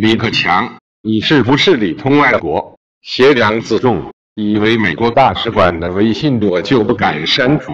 李克强，你是不是里通外国，挟良自重？以为美国大使馆的微信我就不敢删除？